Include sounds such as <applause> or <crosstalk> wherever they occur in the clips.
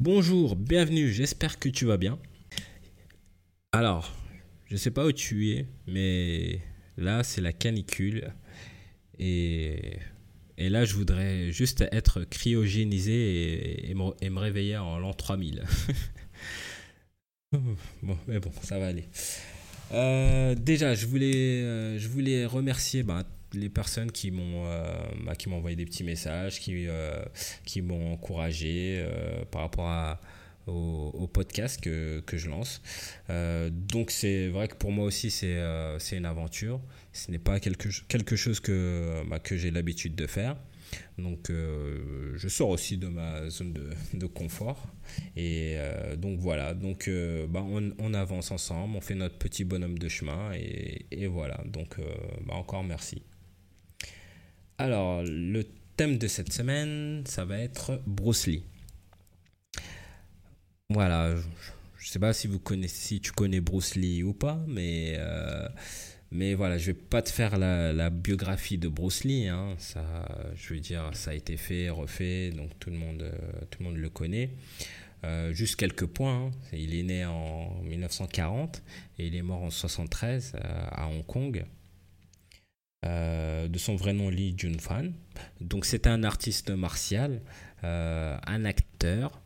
Bonjour, bienvenue, j'espère que tu vas bien. Alors, je sais pas où tu es, mais là c'est la canicule. Et, là je voudrais juste être cryogénisé et, me, réveiller en l'an 3000. <laughs> bon, mais bon, ça va aller. Euh, déjà, je voulais, euh, je voulais remercier bah, les personnes qui m'ont euh, bah, qui m'ont envoyé des petits messages, qui, euh, qui m'ont encouragé euh, par rapport à, au, podcast que, que je lance. Donc c'est vrai que pour moi aussi c'est c'est une aventure. Ce n'est pas quelque, quelque chose que, bah, que j'ai l'habitude de faire. Donc je sors aussi de ma zone de, de confort. Et donc voilà, donc bah, on, on, avance ensemble, on fait notre petit bonhomme de chemin et, et voilà. Donc bah, encore merci. Alors le thème de cette semaine, ça va être Bruce Lee. Voilà, je, je sais pas si vous connaissez, si tu connais Bruce Lee ou pas, mais euh, mais voilà, je vais pas te faire la, biographie de Bruce Lee. Hein. Ça, je veux dire, ça a été fait, refait, donc tout le monde, euh, le connaît. Euh, juste quelques points. Hein. Il est né en 1940 et il est mort en 73 euh, à Hong Kong. Euh, de son vrai nom Lee Jun-fan. Donc c'était un artiste martial, euh, un acteur,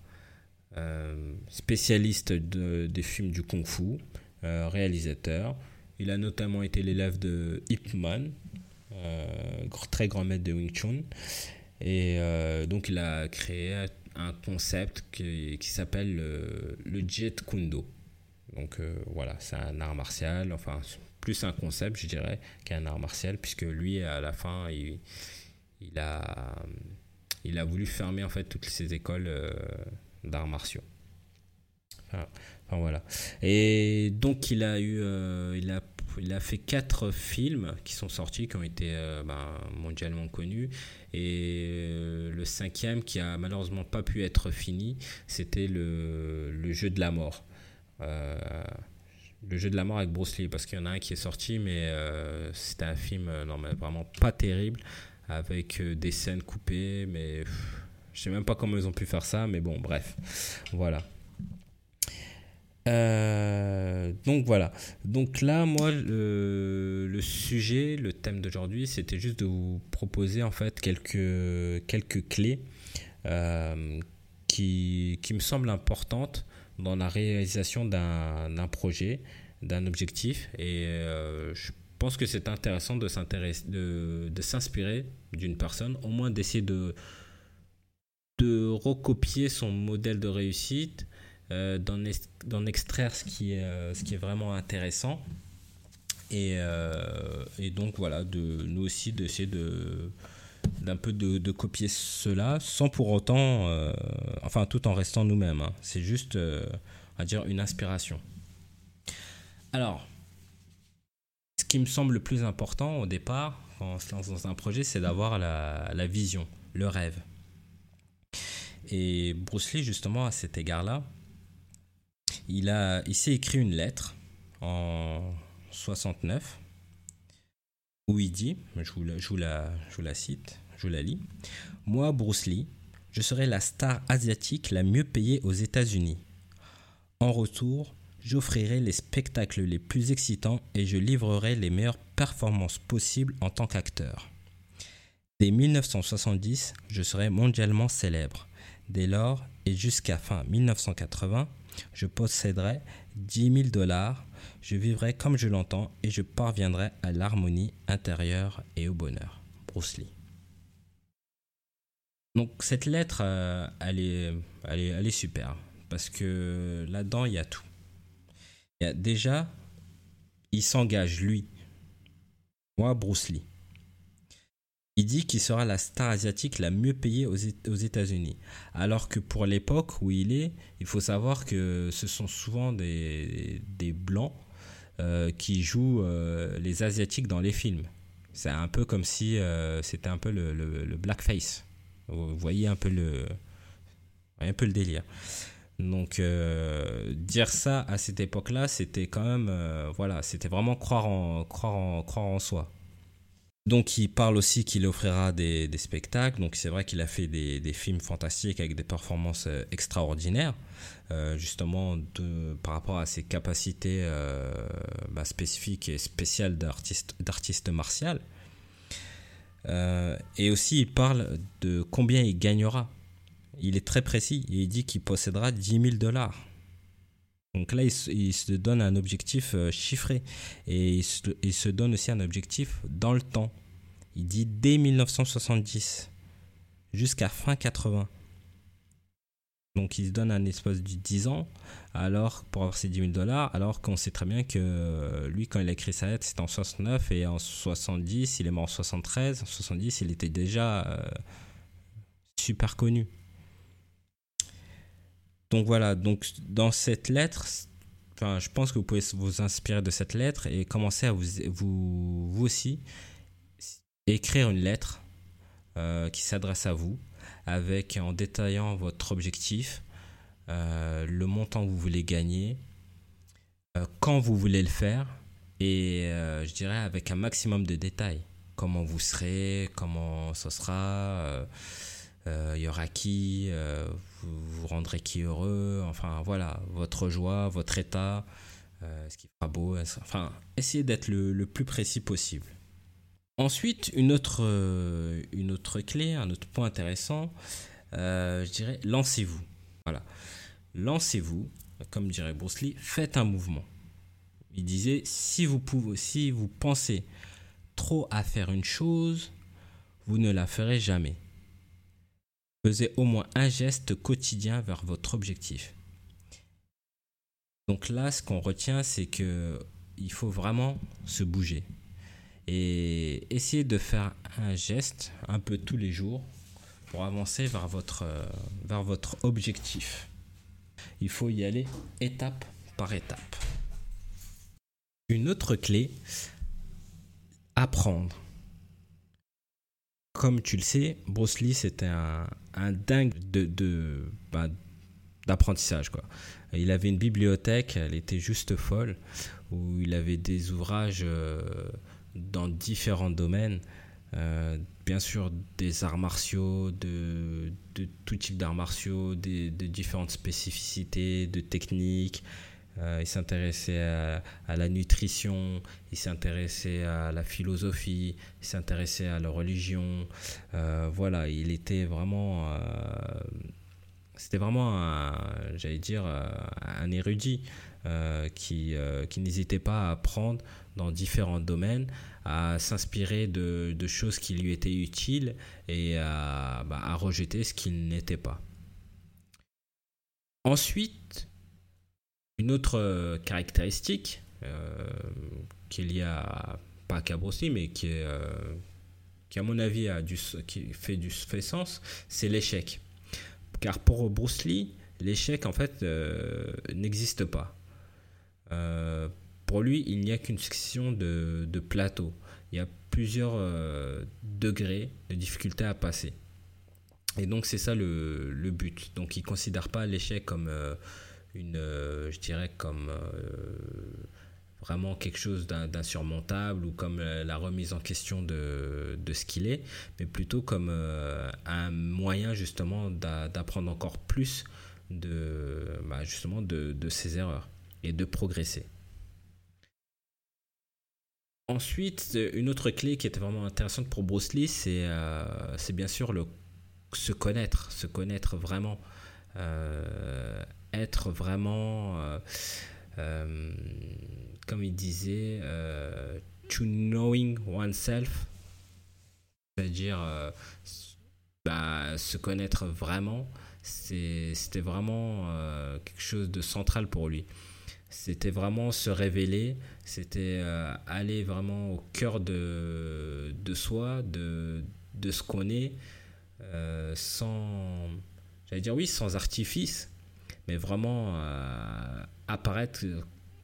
euh, spécialiste de, des films du kung-fu, réalisateur. Il a notamment été l'élève de Ip Man, très grand maître de Wing Chun. Et donc il a créé un concept qui, s'appelle le, Jet Kundo. Donc voilà, c'est un art martial, enfin plus un concept, je dirais, qu'un art martial, puisque lui, à la fin, il, a, il a voulu fermer en fait toutes ces écoles euh, d'arts martiaux. Enfin, voilà. Et donc il a eu, euh, il a il a fait quatre films qui sont sortis, qui ont été euh, ben, mondialement connus. Et le cinquième, qui a malheureusement pas pu être fini, c'était le, le jeu de la mort. Euh, le jeu de la mort avec Bruce Lee, parce qu'il y en a un qui est sorti, mais euh, c'était un film euh, non, mais vraiment pas terrible, avec euh, des scènes coupées, mais pff, je sais même pas comment ils ont pu faire ça, mais bon, bref, voilà. Euh, donc voilà. Donc là, moi, le, sujet, le thème d'aujourd'hui, c'était juste de vous proposer en fait quelques, quelques clés qui, qui me semblent importantes dans la réalisation d'un projet, d'un objectif. Et euh, je pense que c'est intéressant de s'intéresser, de, de s'inspirer d'une personne, au moins d'essayer de, de recopier son modèle de réussite euh, d'en extraire ce qui, est, euh, ce qui est vraiment intéressant. Et, euh, et donc voilà, de, nous aussi d'essayer de d'un peu de, copier cela sans pour autant, euh, enfin tout en restant nous-mêmes. Hein. C'est juste, euh, à dire, une inspiration. Alors, ce qui me semble le plus important au départ, quand on se lance dans un projet, c'est d'avoir la, vision, le rêve. Et Bruce Lee, justement, à cet égard-là, il, a, il s'est écrit une lettre en 69 où il dit, je vous la cite, je la lis, Moi, Bruce Lee, je serai la star asiatique la mieux payée aux États-Unis. En retour, j'offrirai les spectacles les plus excitants et je livrerai les meilleures performances possibles en tant qu'acteur. Dès 1970, je serai mondialement célèbre. Dès lors et jusqu'à fin 1980, je posséderai 10 000 dollars, je vivrai comme je l'entends et je parviendrai à l'harmonie intérieure et au bonheur. Bruce Lee. Donc cette lettre, euh, elle, est, elle, est, elle est super parce que là-dedans, il y a tout. Y a déjà, il s'engage, lui, moi, Bruce Lee. Il dit qu'il sera la star asiatique la mieux payée aux États-Unis. Alors que pour l'époque où il est, il faut savoir que ce sont souvent des, des blancs euh, qui jouent euh, les asiatiques dans les films. C'est un peu comme si c'était un peu le, blackface. Vous voyez un peu le, un peu le délire. Donc euh, dire ça à cette époque-là, c'était quand même, euh, voilà, c'était vraiment croire en, croire en, croire en soi. Donc il parle aussi qu'il offrira des, spectacles. Donc c'est vrai qu'il a fait des, films fantastiques avec des performances euh, extraordinaires, justement de, par rapport à ses capacités bah, spécifiques et spéciales d'artiste martial. Et aussi il parle de combien il gagnera. Il est très précis. Il dit qu'il possédera 10 000 dollars. Donc là, il se, donne un objectif chiffré et il se, donne aussi un objectif dans le temps. Il dit dès 1970 jusqu'à fin 80. Donc il se donne un espace de 10 ans alors, pour avoir ses 10 000 dollars, alors qu'on sait très bien que lui, quand il a écrit sa lettre, c'était en 69 et en 70, il est mort en 73. En 70, il était déjà euh, super connu. Donc voilà, donc dans cette lettre, enfin, je pense que vous pouvez vous inspirer de cette lettre et commencer à vous, vous, vous aussi écrire une lettre euh, qui s'adresse à vous avec en détaillant votre objectif, euh, le montant que vous voulez gagner, euh, quand vous voulez le faire et je dirais avec un maximum de détails. Comment vous serez, comment ce sera, il y aura qui, vous, vous rendrez qui heureux, enfin voilà, votre joie, votre état, ce qui fera beau, enfin essayez d'être le plus précis possible. Ensuite, une autre, euh, une autre clé, un autre point intéressant, euh, je dirais, lancez-vous. Voilà. Lancez-vous, comme dirait Bruce Lee, faites un mouvement. Il disait, si vous, pouvez, si vous pensez trop à faire une chose, vous ne la ferez jamais. Faisez au moins un geste quotidien vers votre objectif. Donc là, ce qu'on retient, c'est que il faut vraiment se bouger et essayez de faire un geste un peu tous les jours pour avancer vers votre, euh, vers votre objectif. Il faut y aller étape par étape. Une autre clé, apprendre. Comme tu le sais, Bruce Lee, c'était un, dingue bah, d'apprentissage. Quoi. Il avait une bibliothèque, elle était juste folle, où il avait des ouvrages... Euh, dans différents domaines. Euh, bien sûr, des arts martiaux, de, de tout type d'arts martiaux, de différentes spécificités, de techniques. Euh, il s'intéressait à, à, la nutrition, il s'intéressait à la philosophie, il s'intéressait à la religion. Euh, voilà, il était vraiment. C'était vraiment, j'allais dire, un érudit qui, qui n'hésitait pas à apprendre dans différents domaines, à s'inspirer de, choses qui lui étaient utiles et à, bah, à rejeter ce qui n'était pas. Ensuite, une autre euh, caractéristique euh, qu'il y a, pas qu'à Bruce mais qui, est, euh, qui à mon avis a du, qui fait, du, fait sens, c'est l'échec. Car pour Bruce Lee, l'échec en fait n'existe pas pour lui, il n'y a qu'une succession de, plateaux. Il y a plusieurs euh, degrés de difficulté à passer. Et donc c'est ça le, but. Donc il ne considère pas l'échec comme euh, une, euh, je dirais comme vraiment quelque chose d'insurmontable ou comme la remise en question de, ce qu'il est, mais plutôt comme un moyen justement d'apprendre encore plus de, bah, justement de ses erreurs et de progresser. Ensuite, une autre clé qui était vraiment intéressante pour Bruce Lee, c'est euh, bien sûr le se connaître, se connaître vraiment, euh, être vraiment, euh, comme il disait, to knowing oneself, c'est-à-dire bah, se connaître vraiment, c'était vraiment quelque chose de central pour lui. C'était vraiment se révéler, c'était euh, aller vraiment au cœur de, de soi, de, de ce qu'on est, euh, sans, j'allais dire oui, sans artifice, mais vraiment euh, apparaître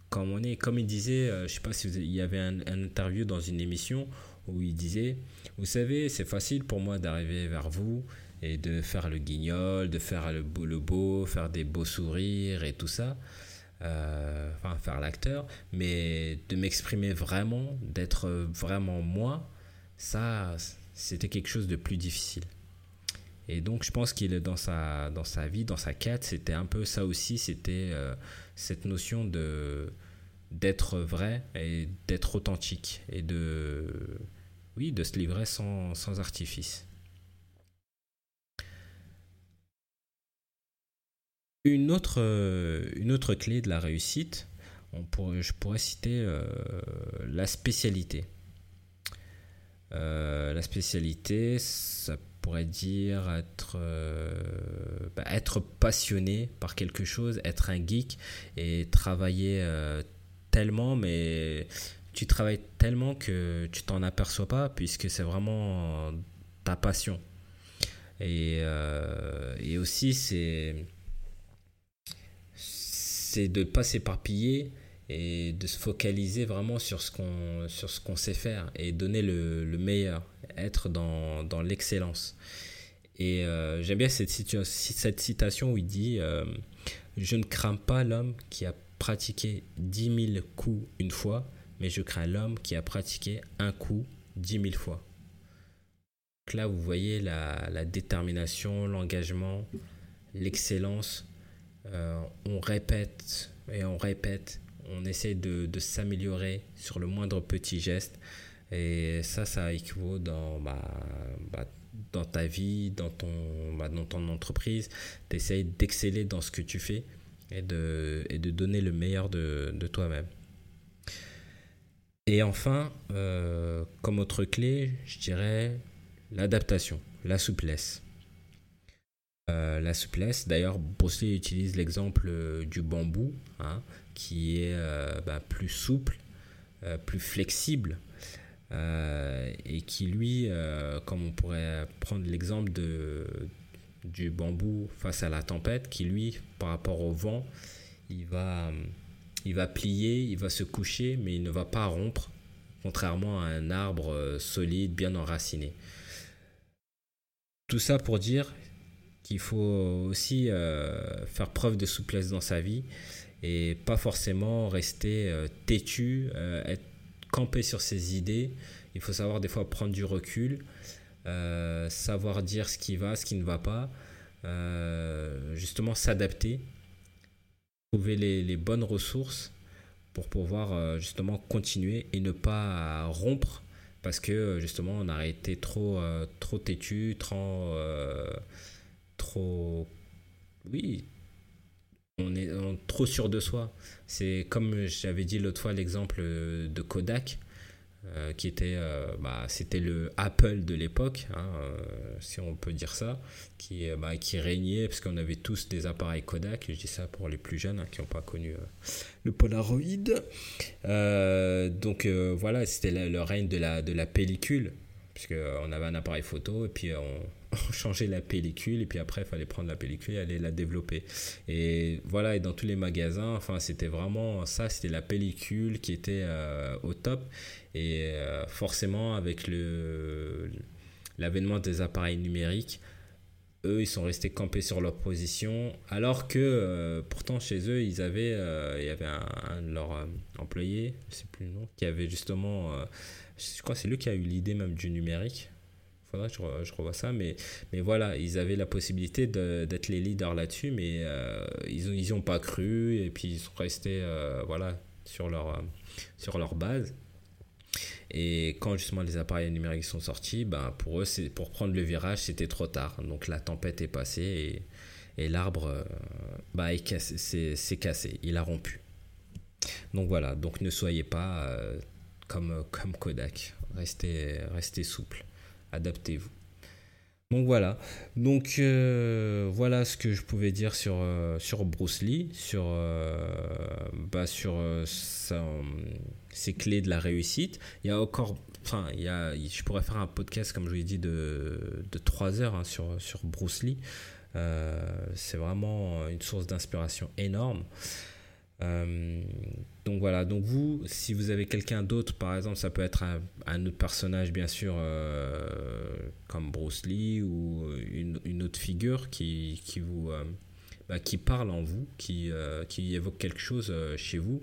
comme on est. Comme il disait, je sais pas si il y avait un, interview dans une émission où il disait, vous savez, c'est facile pour moi d'arriver vers vous et de faire le guignol, de faire le beau, faire des beaux sourires et tout ça. Euh, enfin faire l'acteur, mais de m'exprimer vraiment, d'être vraiment moi, ça, c'était quelque chose de plus difficile. Et donc, je pense qu'il est dans sa, dans sa vie, dans sa quête, c'était un peu ça aussi, c'était euh, cette notion de d'être vrai et d'être authentique et de oui de se livrer sans, sans artifice. Une autre, une autre clé de la réussite, on pourrait, je pourrais citer euh, la spécialité. Euh, la spécialité, ça pourrait dire être, euh, bah, être passionné par quelque chose, être un geek et travailler euh, tellement, mais tu travailles tellement que tu t'en aperçois pas puisque c'est vraiment ta passion. Et, et aussi, c'est c'est de ne pas s'éparpiller et de se focaliser vraiment sur ce qu'on sur ce qu'on sait faire et donner le, le meilleur, être dans, dans l'excellence. Et euh, j'aime bien cette, cette citation où il dit euh, Je ne crains pas l'homme qui a pratiqué 10 000 coups une fois, mais je crains l'homme qui a pratiqué un coup 10 000 fois. Donc là, vous voyez la détermination, l'engagement, l'excellence. Euh, on répète et on répète on essaie de, s'améliorer sur le moindre petit geste. Et ça, ça équivaut dans, bah, bah, dans ta vie, dans ton, bah, dans ton entreprise. Tu essaies d'exceller dans ce que tu fais et de, et de donner le meilleur de, toi-même. Et enfin, euh, comme autre clé, je dirais l'adaptation, la souplesse. Euh, la souplesse, d'ailleurs, Bruce utilise l'exemple du bambou. Hein qui est euh, bah, plus souple, euh, plus flexible. Euh, et qui lui, comme on pourrait prendre l'exemple de, du bambou face à la tempête, qui lui, par rapport au vent, il va, il va plier, il va se coucher, mais il ne va pas rompre, contrairement à un arbre solide, bien enraciné. Tout ça pour dire qu'il faut aussi faire preuve de souplesse dans sa vie et pas forcément rester euh, têtu, euh, être campé sur ses idées. Il faut savoir des fois prendre du recul, euh, savoir dire ce qui va, ce qui ne va pas, justement s'adapter, trouver les, les, bonnes ressources pour pouvoir justement continuer et ne pas rompre parce que justement on a été trop, trop têtu, trop, trop oui, on est trop sûr de soi. C'est comme j'avais dit l'autre fois l'exemple de Kodak, euh, qui était, euh, bah, c'était le Apple de l'époque, hein, euh, si on peut dire ça, qui, bah, qui régnait parce qu'on avait tous des appareils Kodak. Je dis ça pour les plus jeunes hein, qui n'ont pas connu le Polaroid. donc voilà, c'était le, règne de la, de la pellicule, puisqu'on avait un appareil photo et puis on <laughs> changer la pellicule et puis après il fallait prendre la pellicule et aller la développer. Et voilà et dans tous les magasins enfin c'était vraiment ça c'était la pellicule qui était euh, au top. Et euh, forcément avec l'avènement des appareils numériques eux ils sont restés campés sur leur position alors que euh, pourtant chez eux ils avaient il y avait un, de leurs employés je sais plus le nom qui avait justement je crois c'est lui qui a eu l'idée même du numérique faudrait que je, revois ça. Mais, mais voilà, ils avaient la possibilité d'être les leaders là-dessus, mais euh, ils n'y ont pas cru et puis ils sont restés euh, voilà, sur, leur, euh, sur leur base. Et quand justement les appareils numériques sont sortis, ben pour eux, pour prendre le virage, c'était trop tard. Donc la tempête est passée et, et l'arbre bah, s'est cassé, il a rompu. Donc voilà, donc ne soyez pas comme, comme Kodak, restez, restez souple adaptez-vous. Donc voilà, donc euh, voilà ce que je pouvais dire sur, euh, sur Bruce Lee, sur, euh, bah, sur ses clés de la réussite. Il y a encore, enfin, il y a, je pourrais faire un podcast, comme je vous l'ai dit, de, de 3 heures hein, sur, sur Bruce Lee. C'est vraiment une source d'inspiration énorme. Euh, donc voilà, donc vous, si vous avez quelqu'un d'autre, par exemple, ça peut être un, autre personnage, bien sûr, euh, comme Bruce Lee ou une, autre figure qui, qui vous, euh, bah, qui parle en vous, qui, qui évoque quelque chose chez vous.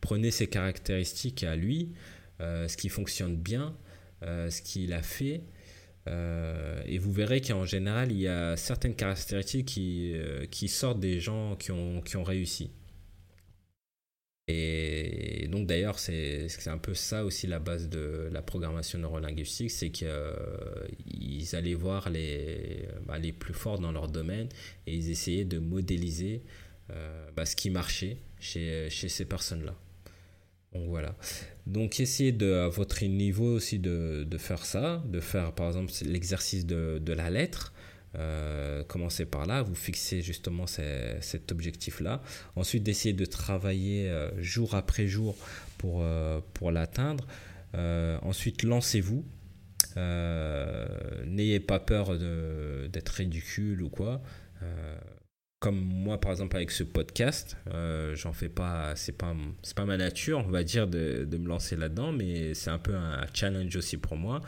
Prenez ses caractéristiques à lui, ce qui fonctionne bien, ce qu'il a fait. et vous verrez qu'en général, il y a certaines caractéristiques qui, qui sortent des gens qui ont, qui ont réussi. Et donc d'ailleurs, c'est un peu ça aussi la base de la programmation neurolinguistique, c'est qu'ils allaient voir les, bah, les plus forts dans leur domaine et ils essayaient de modéliser euh, bah, ce qui marchait chez, chez ces personnes-là. Donc voilà. Donc essayez de, à votre niveau aussi de, de faire ça, de faire par exemple l'exercice de, de la lettre. Euh, commencez par là, vous fixez justement cet objectif-là. Ensuite, d'essayer de travailler euh, jour après jour pour, euh, pour l'atteindre. ensuite, lancez-vous. N'ayez pas peur d'être ridicule ou quoi. comme moi, par exemple, avec ce podcast, j'en fais pas, c'est pas, pas ma nature, on va dire, de, de me lancer là-dedans, mais c'est un peu un challenge aussi pour moi.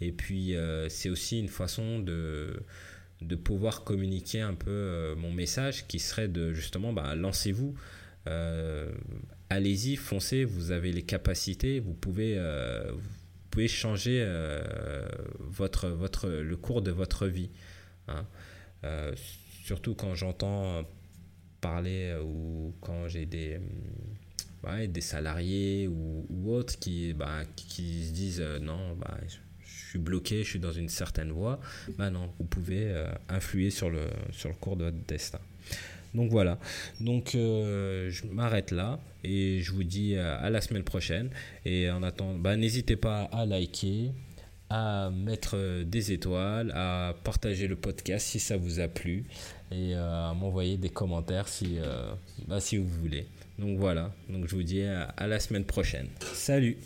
Et puis, c'est aussi une façon de de pouvoir communiquer un peu euh, mon message qui serait de justement bah, lancez-vous euh, allez-y foncez vous avez les capacités vous pouvez euh, vous pouvez changer votre votre le cours de votre vie hein. surtout quand j'entends parler ou quand j'ai des salariés ou, autres qui, bah, se disent non, bah, bloqué, je suis dans une certaine voie, bah non, vous pouvez euh, influer sur le, sur le cours de votre destin. Donc voilà, donc euh, je m'arrête là et je vous dis euh, à la semaine prochaine. Et en attendant, bah, n'hésitez pas à liker, à mettre des étoiles, à partager le podcast si ça vous a plu et à m'envoyer des commentaires si, bah, si vous voulez. Donc voilà, donc je vous dis à la semaine prochaine. Salut